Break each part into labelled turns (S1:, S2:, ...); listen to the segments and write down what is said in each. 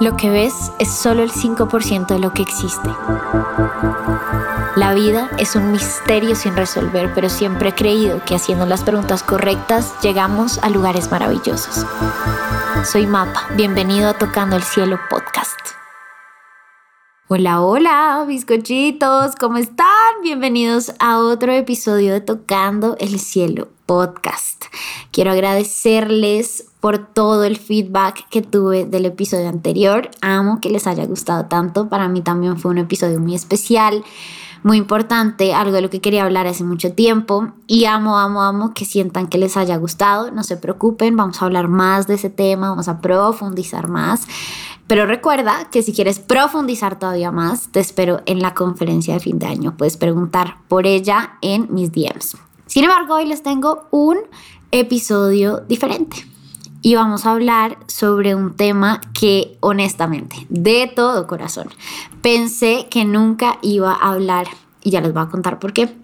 S1: Lo que ves es solo el 5% de lo que existe. La vida es un misterio sin resolver, pero siempre he creído que haciendo las preguntas correctas llegamos a lugares maravillosos. Soy Mapa, bienvenido a Tocando el Cielo Podcast. Hola, hola, bizcochitos, ¿cómo están? Bienvenidos a otro episodio de Tocando el Cielo Podcast. Quiero agradecerles por todo el feedback que tuve del episodio anterior. Amo que les haya gustado tanto. Para mí también fue un episodio muy especial, muy importante, algo de lo que quería hablar hace mucho tiempo. Y amo, amo, amo que sientan que les haya gustado. No se preocupen, vamos a hablar más de ese tema, vamos a profundizar más. Pero recuerda que si quieres profundizar todavía más, te espero en la conferencia de fin de año. Puedes preguntar por ella en mis DMs. Sin embargo, hoy les tengo un episodio diferente y vamos a hablar sobre un tema que honestamente, de todo corazón, pensé que nunca iba a hablar y ya les voy a contar por qué.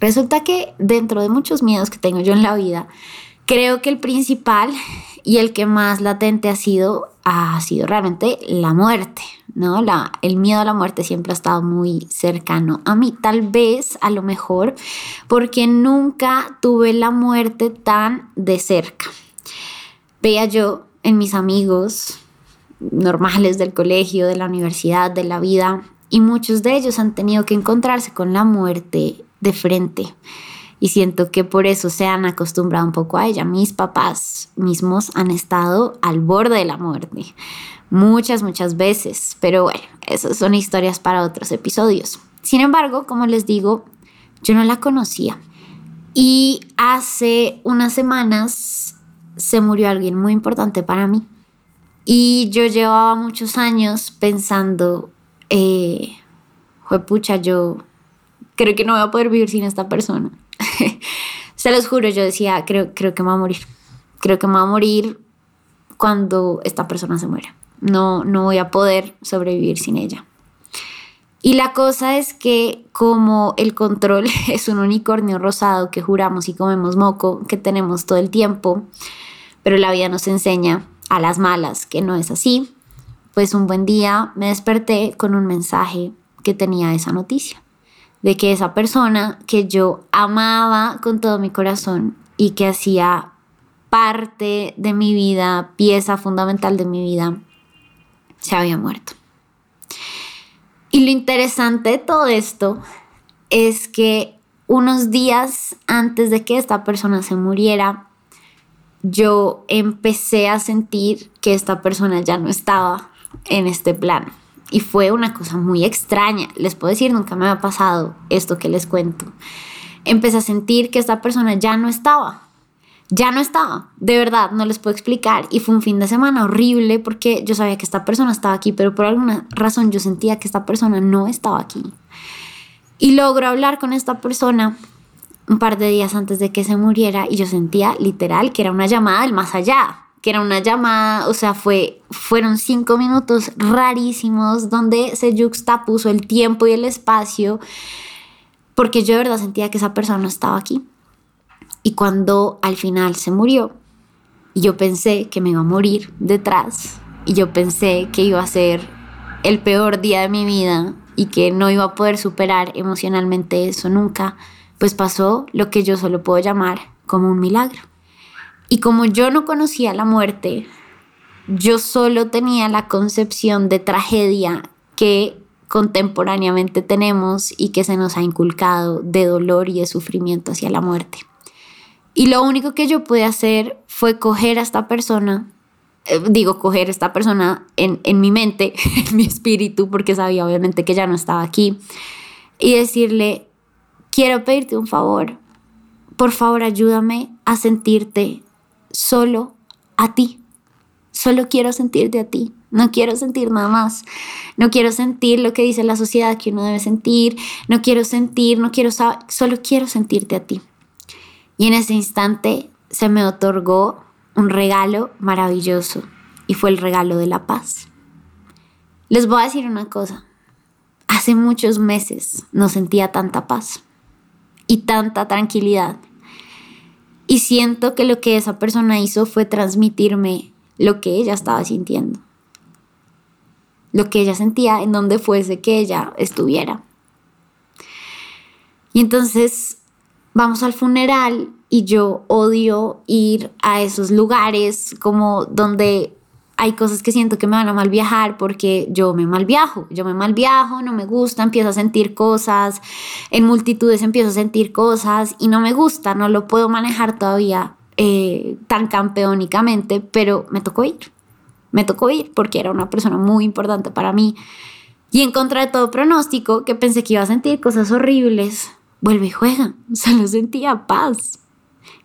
S1: Resulta que dentro de muchos miedos que tengo yo en la vida, creo que el principal y el que más latente ha sido ha sido realmente la muerte, ¿no? La, el miedo a la muerte siempre ha estado muy cercano a mí, tal vez a lo mejor porque nunca tuve la muerte tan de cerca veía yo en mis amigos normales del colegio, de la universidad, de la vida, y muchos de ellos han tenido que encontrarse con la muerte de frente. Y siento que por eso se han acostumbrado un poco a ella. Mis papás mismos han estado al borde de la muerte muchas, muchas veces. Pero bueno, esas son historias para otros episodios. Sin embargo, como les digo, yo no la conocía. Y hace unas semanas se murió alguien muy importante para mí. Y yo llevaba muchos años pensando, eh, pucha, yo creo que no voy a poder vivir sin esta persona. Se los juro, yo decía, creo, creo que me va a morir. Creo que me va a morir cuando esta persona se muera. No, no voy a poder sobrevivir sin ella. Y la cosa es que como el control es un unicornio rosado que juramos y comemos moco, que tenemos todo el tiempo, pero la vida nos enseña a las malas que no es así, pues un buen día me desperté con un mensaje que tenía esa noticia, de que esa persona que yo amaba con todo mi corazón y que hacía parte de mi vida, pieza fundamental de mi vida, se había muerto. Y lo interesante de todo esto es que unos días antes de que esta persona se muriera, yo empecé a sentir que esta persona ya no estaba en este plano. Y fue una cosa muy extraña. Les puedo decir, nunca me había pasado esto que les cuento. Empecé a sentir que esta persona ya no estaba ya no estaba, de verdad, no les puedo explicar. Y fue un fin de semana horrible porque yo sabía que esta persona estaba aquí, pero por alguna razón yo sentía que esta persona no estaba aquí. Y logro hablar con esta persona un par de días antes de que se muriera y yo sentía literal que era una llamada del más allá, que era una llamada, o sea, fue, fueron cinco minutos rarísimos donde se juxtapuso el tiempo y el espacio, porque yo de verdad sentía que esa persona no estaba aquí. Y cuando al final se murió, yo pensé que me iba a morir detrás, y yo pensé que iba a ser el peor día de mi vida y que no iba a poder superar emocionalmente eso nunca, pues pasó lo que yo solo puedo llamar como un milagro. Y como yo no conocía la muerte, yo solo tenía la concepción de tragedia que contemporáneamente tenemos y que se nos ha inculcado de dolor y de sufrimiento hacia la muerte. Y lo único que yo pude hacer fue coger a esta persona, eh, digo, coger a esta persona en, en mi mente, en mi espíritu, porque sabía obviamente que ya no estaba aquí, y decirle, quiero pedirte un favor, por favor ayúdame a sentirte solo a ti. Solo quiero sentirte a ti. No quiero sentir nada más. No quiero sentir lo que dice la sociedad que uno debe sentir. No quiero sentir, no quiero saber. Solo quiero sentirte a ti. Y en ese instante se me otorgó un regalo maravilloso y fue el regalo de la paz. Les voy a decir una cosa. Hace muchos meses no sentía tanta paz y tanta tranquilidad. Y siento que lo que esa persona hizo fue transmitirme lo que ella estaba sintiendo, lo que ella sentía en donde fuese que ella estuviera. Y entonces vamos al funeral y yo odio ir a esos lugares como donde hay cosas que siento que me van a mal viajar porque yo me mal viajo, yo me mal viajo, no me gusta, empiezo a sentir cosas, en multitudes empiezo a sentir cosas y no me gusta, no lo puedo manejar todavía eh, tan campeónicamente, pero me tocó ir, me tocó ir porque era una persona muy importante para mí. Y en contra de todo pronóstico que pensé que iba a sentir cosas horribles, vuelve y juega, solo sentía paz,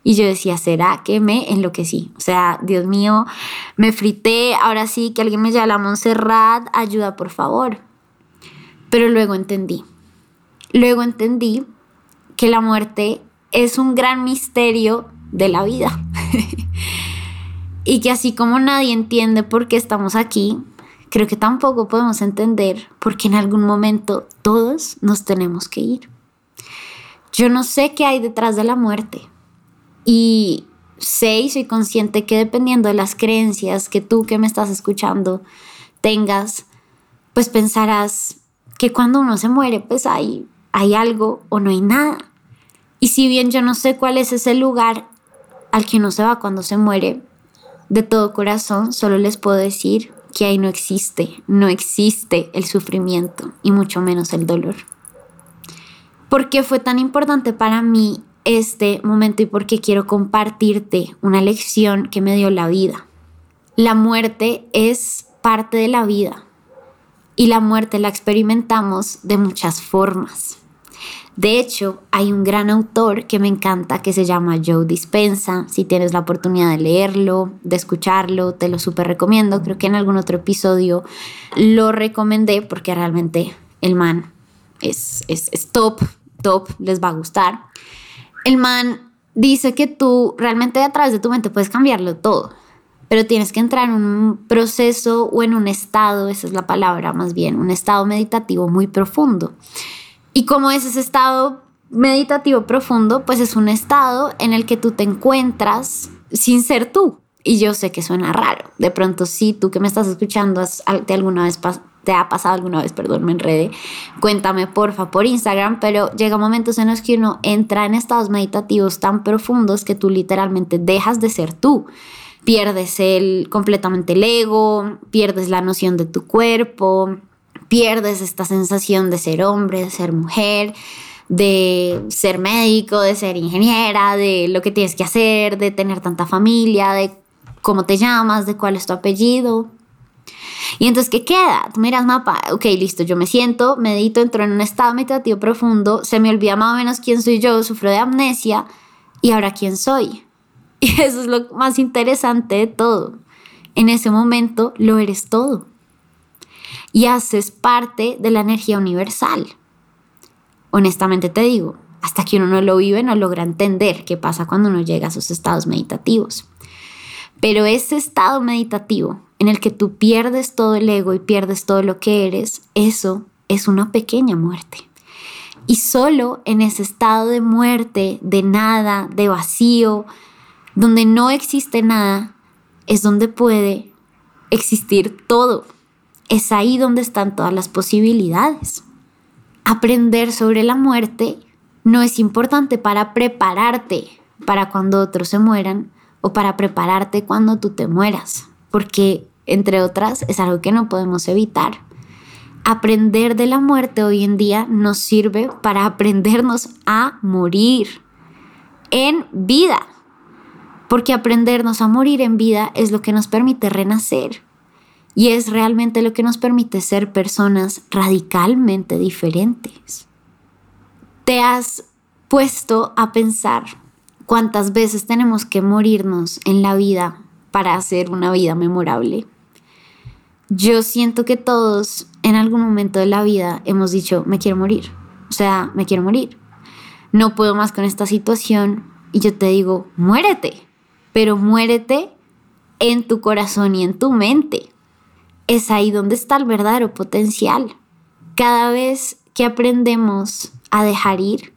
S1: y yo decía, ¿será que me enloquecí? O sea, Dios mío, me frité, ahora sí, que alguien me llame a Montserrat, ayuda por favor. Pero luego entendí, luego entendí que la muerte es un gran misterio de la vida. y que así como nadie entiende por qué estamos aquí, creo que tampoco podemos entender por qué en algún momento todos nos tenemos que ir. Yo no sé qué hay detrás de la muerte, y sé y soy consciente que dependiendo de las creencias que tú que me estás escuchando tengas, pues pensarás que cuando uno se muere, pues hay, hay algo o no hay nada. Y si bien yo no sé cuál es ese lugar al que uno se va cuando se muere, de todo corazón solo les puedo decir que ahí no existe, no existe el sufrimiento y mucho menos el dolor. ¿Por qué fue tan importante para mí este momento y porque quiero compartirte una lección que me dio la vida. La muerte es parte de la vida y la muerte la experimentamos de muchas formas. De hecho, hay un gran autor que me encanta que se llama Joe Dispensa. Si tienes la oportunidad de leerlo, de escucharlo, te lo súper recomiendo. Creo que en algún otro episodio lo recomendé porque realmente el man es, es, es top, top, les va a gustar el man dice que tú realmente a través de tu mente puedes cambiarlo todo, pero tienes que entrar en un proceso o en un estado, esa es la palabra más bien, un estado meditativo muy profundo. Y como es ese estado meditativo profundo, pues es un estado en el que tú te encuentras sin ser tú. Y yo sé que suena raro. De pronto, sí, tú que me estás escuchando, ¿te alguna vez te ha pasado alguna vez, perdón, me enredé, cuéntame porfa por Instagram, pero llega momentos en los que uno entra en estados meditativos tan profundos que tú literalmente dejas de ser tú. Pierdes el, completamente el ego, pierdes la noción de tu cuerpo, pierdes esta sensación de ser hombre, de ser mujer, de ser médico, de ser ingeniera, de lo que tienes que hacer, de tener tanta familia, de cómo te llamas, de cuál es tu apellido. Y entonces, ¿qué queda? Tú miras mapa, ok, listo, yo me siento, medito, entro en un estado meditativo profundo, se me olvida más o menos quién soy yo, sufro de amnesia, y ahora quién soy. Y eso es lo más interesante de todo. En ese momento lo eres todo. Y haces parte de la energía universal. Honestamente te digo, hasta que uno no lo vive no logra entender qué pasa cuando uno llega a esos estados meditativos. Pero ese estado meditativo en el que tú pierdes todo el ego y pierdes todo lo que eres, eso es una pequeña muerte. Y solo en ese estado de muerte, de nada, de vacío, donde no existe nada, es donde puede existir todo. Es ahí donde están todas las posibilidades. Aprender sobre la muerte no es importante para prepararte para cuando otros se mueran o para prepararte cuando tú te mueras porque, entre otras, es algo que no podemos evitar. Aprender de la muerte hoy en día nos sirve para aprendernos a morir en vida, porque aprendernos a morir en vida es lo que nos permite renacer y es realmente lo que nos permite ser personas radicalmente diferentes. ¿Te has puesto a pensar cuántas veces tenemos que morirnos en la vida para hacer una vida memorable. Yo siento que todos en algún momento de la vida hemos dicho, me quiero morir. O sea, me quiero morir. No puedo más con esta situación. Y yo te digo, muérete. Pero muérete en tu corazón y en tu mente. Es ahí donde está el verdadero potencial. Cada vez que aprendemos a dejar ir,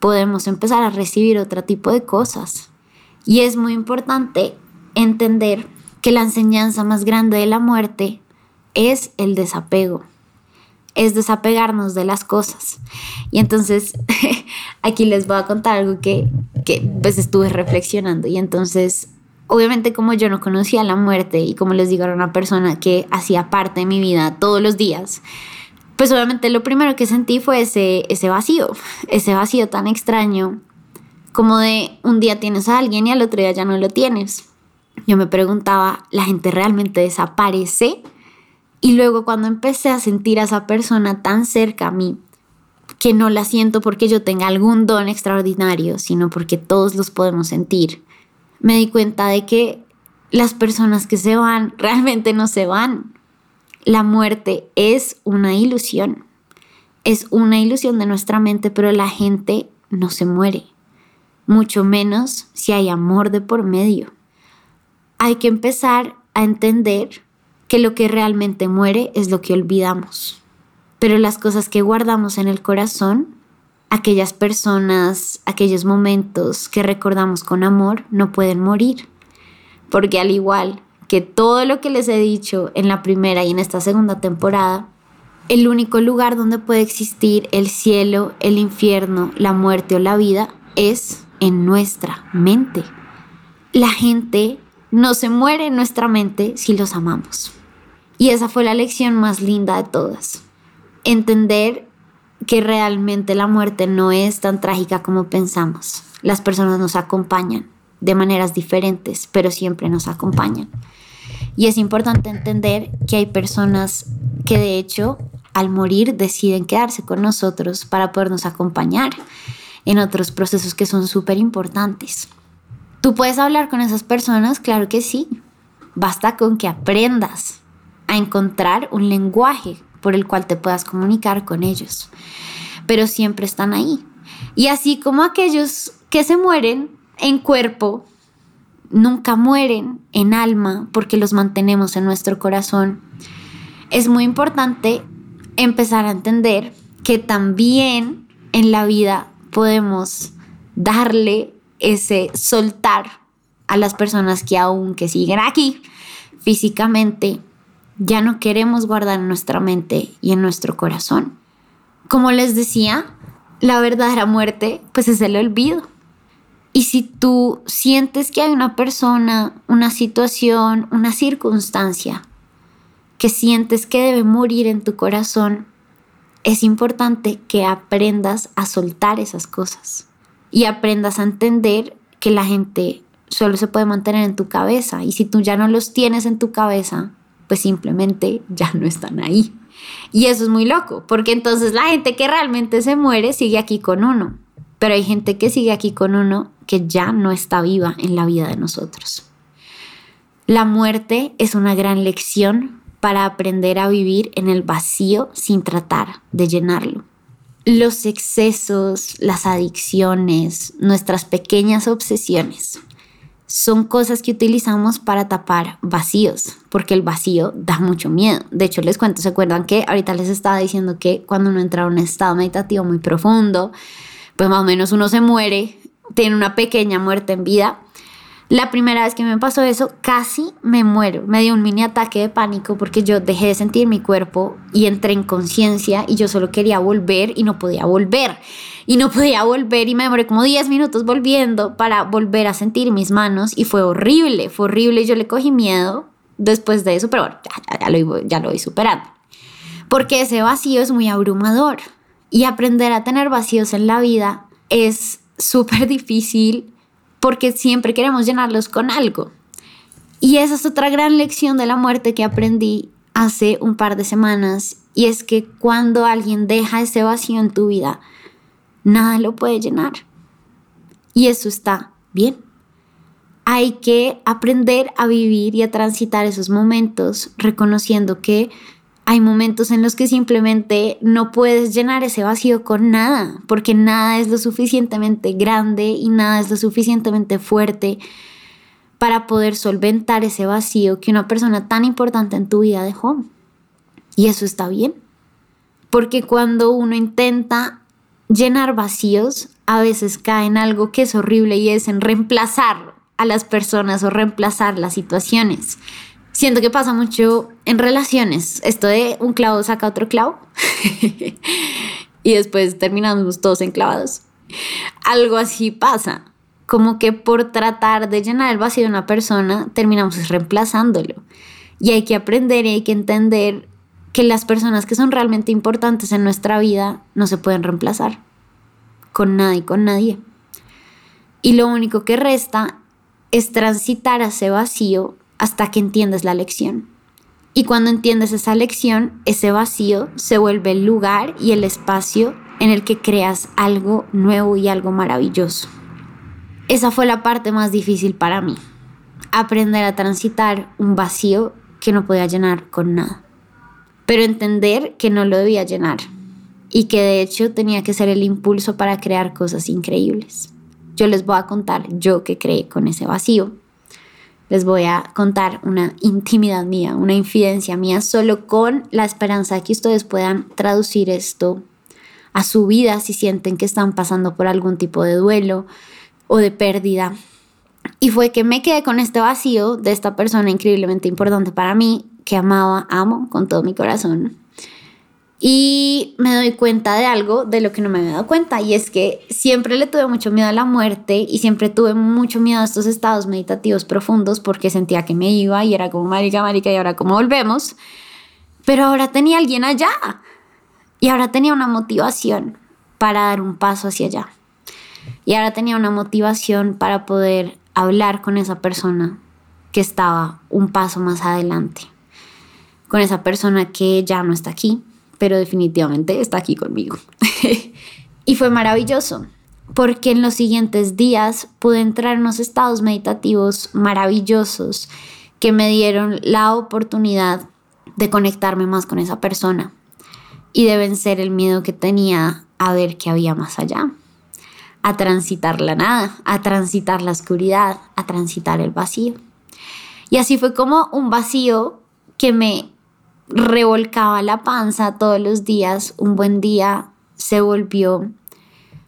S1: podemos empezar a recibir otro tipo de cosas. Y es muy importante entender que la enseñanza más grande de la muerte es el desapego, es desapegarnos de las cosas. Y entonces aquí les voy a contar algo que, que pues estuve reflexionando y entonces obviamente como yo no conocía la muerte y como les digo era una persona que hacía parte de mi vida todos los días, pues obviamente lo primero que sentí fue ese, ese vacío, ese vacío tan extraño como de un día tienes a alguien y al otro día ya no lo tienes. Yo me preguntaba, ¿la gente realmente desaparece? Y luego cuando empecé a sentir a esa persona tan cerca a mí, que no la siento porque yo tenga algún don extraordinario, sino porque todos los podemos sentir, me di cuenta de que las personas que se van realmente no se van. La muerte es una ilusión. Es una ilusión de nuestra mente, pero la gente no se muere. Mucho menos si hay amor de por medio. Hay que empezar a entender que lo que realmente muere es lo que olvidamos. Pero las cosas que guardamos en el corazón aquellas personas, aquellos momentos que recordamos con amor no pueden morir. Porque al igual que todo lo que les he dicho en la primera y en esta segunda temporada, el único lugar donde puede existir el cielo, el infierno, la muerte o la vida es en nuestra mente. La gente no se muere en nuestra mente si los amamos. Y esa fue la lección más linda de todas. Entender que realmente la muerte no es tan trágica como pensamos. Las personas nos acompañan de maneras diferentes, pero siempre nos acompañan. Y es importante entender que hay personas que de hecho al morir deciden quedarse con nosotros para podernos acompañar en otros procesos que son súper importantes. ¿Tú puedes hablar con esas personas? Claro que sí. Basta con que aprendas a encontrar un lenguaje por el cual te puedas comunicar con ellos. Pero siempre están ahí. Y así como aquellos que se mueren en cuerpo, nunca mueren en alma porque los mantenemos en nuestro corazón, es muy importante empezar a entender que también en la vida podemos darle ese soltar a las personas que aún que siguen aquí físicamente ya no queremos guardar en nuestra mente y en nuestro corazón. Como les decía, la verdadera muerte pues es el olvido. Y si tú sientes que hay una persona, una situación, una circunstancia que sientes que debe morir en tu corazón, es importante que aprendas a soltar esas cosas y aprendas a entender que la gente solo se puede mantener en tu cabeza y si tú ya no los tienes en tu cabeza, pues simplemente ya no están ahí. Y eso es muy loco, porque entonces la gente que realmente se muere sigue aquí con uno, pero hay gente que sigue aquí con uno que ya no está viva en la vida de nosotros. La muerte es una gran lección para aprender a vivir en el vacío sin tratar de llenarlo. Los excesos, las adicciones, nuestras pequeñas obsesiones son cosas que utilizamos para tapar vacíos, porque el vacío da mucho miedo. De hecho, les cuento, ¿se acuerdan que ahorita les estaba diciendo que cuando uno entra a un estado meditativo muy profundo, pues más o menos uno se muere, tiene una pequeña muerte en vida la primera vez que me pasó eso, casi me muero. Me dio un mini ataque de pánico porque yo dejé de sentir mi cuerpo y entré en conciencia y yo solo quería volver y no podía volver. Y no podía volver y me demoré como 10 minutos volviendo para volver a sentir mis manos y fue horrible, fue horrible. Yo le cogí miedo después de eso, pero bueno, ya, lo, ya lo voy superando. Porque ese vacío es muy abrumador y aprender a tener vacíos en la vida es súper difícil porque siempre queremos llenarlos con algo. Y esa es otra gran lección de la muerte que aprendí hace un par de semanas y es que cuando alguien deja ese vacío en tu vida, nada lo puede llenar. Y eso está bien. Hay que aprender a vivir y a transitar esos momentos reconociendo que hay momentos en los que simplemente no puedes llenar ese vacío con nada, porque nada es lo suficientemente grande y nada es lo suficientemente fuerte para poder solventar ese vacío que una persona tan importante en tu vida dejó. Y eso está bien, porque cuando uno intenta llenar vacíos, a veces cae en algo que es horrible y es en reemplazarlo a las personas o reemplazar las situaciones. Siento que pasa mucho en relaciones, esto de un clavo saca otro clavo y después terminamos todos enclavados. Algo así pasa, como que por tratar de llenar el vacío de una persona terminamos reemplazándolo. Y hay que aprender y hay que entender que las personas que son realmente importantes en nuestra vida no se pueden reemplazar con nada y con nadie. Y lo único que resta es transitar a ese vacío hasta que entiendes la lección. Y cuando entiendes esa lección, ese vacío se vuelve el lugar y el espacio en el que creas algo nuevo y algo maravilloso. Esa fue la parte más difícil para mí, aprender a transitar un vacío que no podía llenar con nada, pero entender que no lo debía llenar y que de hecho tenía que ser el impulso para crear cosas increíbles. Yo les voy a contar yo que creé con ese vacío. Les voy a contar una intimidad mía, una infidencia mía, solo con la esperanza de que ustedes puedan traducir esto a su vida si sienten que están pasando por algún tipo de duelo o de pérdida. Y fue que me quedé con este vacío de esta persona increíblemente importante para mí, que amaba, amo con todo mi corazón y me doy cuenta de algo de lo que no me había dado cuenta y es que siempre le tuve mucho miedo a la muerte y siempre tuve mucho miedo a estos estados meditativos profundos porque sentía que me iba y era como marica, marica y ahora como volvemos. Pero ahora tenía alguien allá y ahora tenía una motivación para dar un paso hacia allá. Y ahora tenía una motivación para poder hablar con esa persona que estaba un paso más adelante. Con esa persona que ya no está aquí, pero definitivamente está aquí conmigo. y fue maravilloso, porque en los siguientes días pude entrar en unos estados meditativos maravillosos que me dieron la oportunidad de conectarme más con esa persona y de vencer el miedo que tenía a ver qué había más allá, a transitar la nada, a transitar la oscuridad, a transitar el vacío. Y así fue como un vacío que me revolcaba la panza todos los días, un buen día se volvió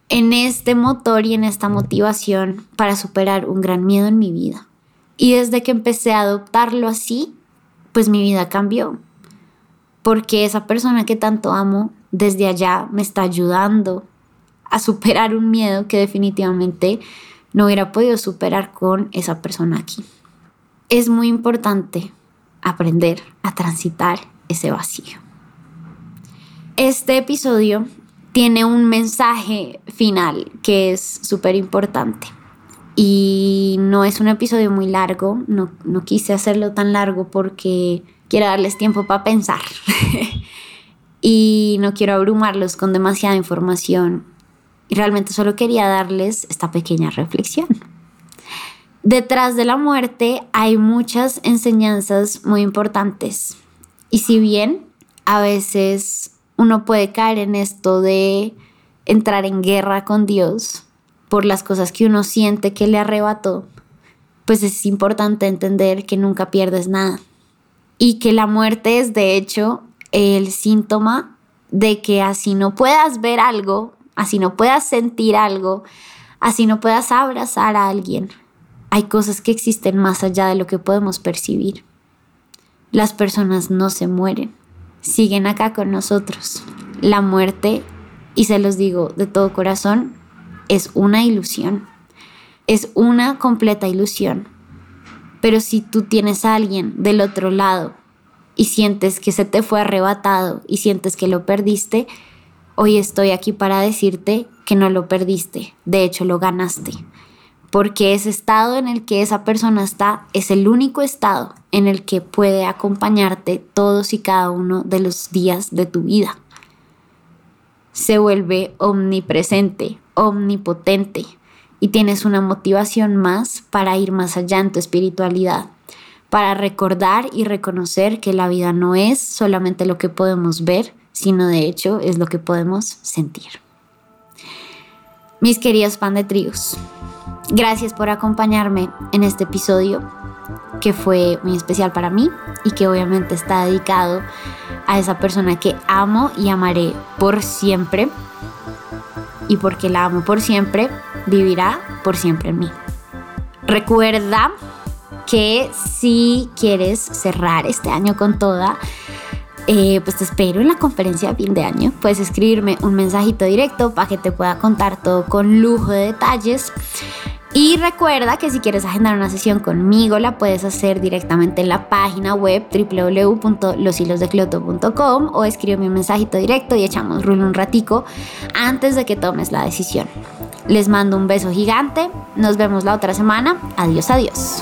S1: en este motor y en esta motivación para superar un gran miedo en mi vida. Y desde que empecé a adoptarlo así, pues mi vida cambió. Porque esa persona que tanto amo desde allá me está ayudando a superar un miedo que definitivamente no hubiera podido superar con esa persona aquí. Es muy importante aprender a transitar ese vacío. Este episodio tiene un mensaje final que es súper importante. Y no es un episodio muy largo, no, no quise hacerlo tan largo porque quiero darles tiempo para pensar. y no quiero abrumarlos con demasiada información. Y realmente solo quería darles esta pequeña reflexión. Detrás de la muerte hay muchas enseñanzas muy importantes. Y si bien a veces uno puede caer en esto de entrar en guerra con Dios por las cosas que uno siente que le arrebató, pues es importante entender que nunca pierdes nada. Y que la muerte es de hecho el síntoma de que así no puedas ver algo, así no puedas sentir algo, así no puedas abrazar a alguien, hay cosas que existen más allá de lo que podemos percibir. Las personas no se mueren, siguen acá con nosotros. La muerte, y se los digo de todo corazón, es una ilusión. Es una completa ilusión. Pero si tú tienes a alguien del otro lado y sientes que se te fue arrebatado y sientes que lo perdiste, hoy estoy aquí para decirte que no lo perdiste, de hecho lo ganaste porque ese estado en el que esa persona está es el único estado en el que puede acompañarte todos y cada uno de los días de tu vida. Se vuelve omnipresente, omnipotente y tienes una motivación más para ir más allá en tu espiritualidad, para recordar y reconocer que la vida no es solamente lo que podemos ver, sino de hecho es lo que podemos sentir. Mis queridos pan de trigos, Gracias por acompañarme en este episodio que fue muy especial para mí y que obviamente está dedicado a esa persona que amo y amaré por siempre. Y porque la amo por siempre, vivirá por siempre en mí. Recuerda que si quieres cerrar este año con toda, eh, pues te espero en la conferencia de fin de año. Puedes escribirme un mensajito directo para que te pueda contar todo con lujo de detalles. Y recuerda que si quieres agendar una sesión conmigo, la puedes hacer directamente en la página web www.loshilosdecloto.com o escríbeme un mensajito directo y echamos rulo un ratico antes de que tomes la decisión. Les mando un beso gigante, nos vemos la otra semana, adiós adiós.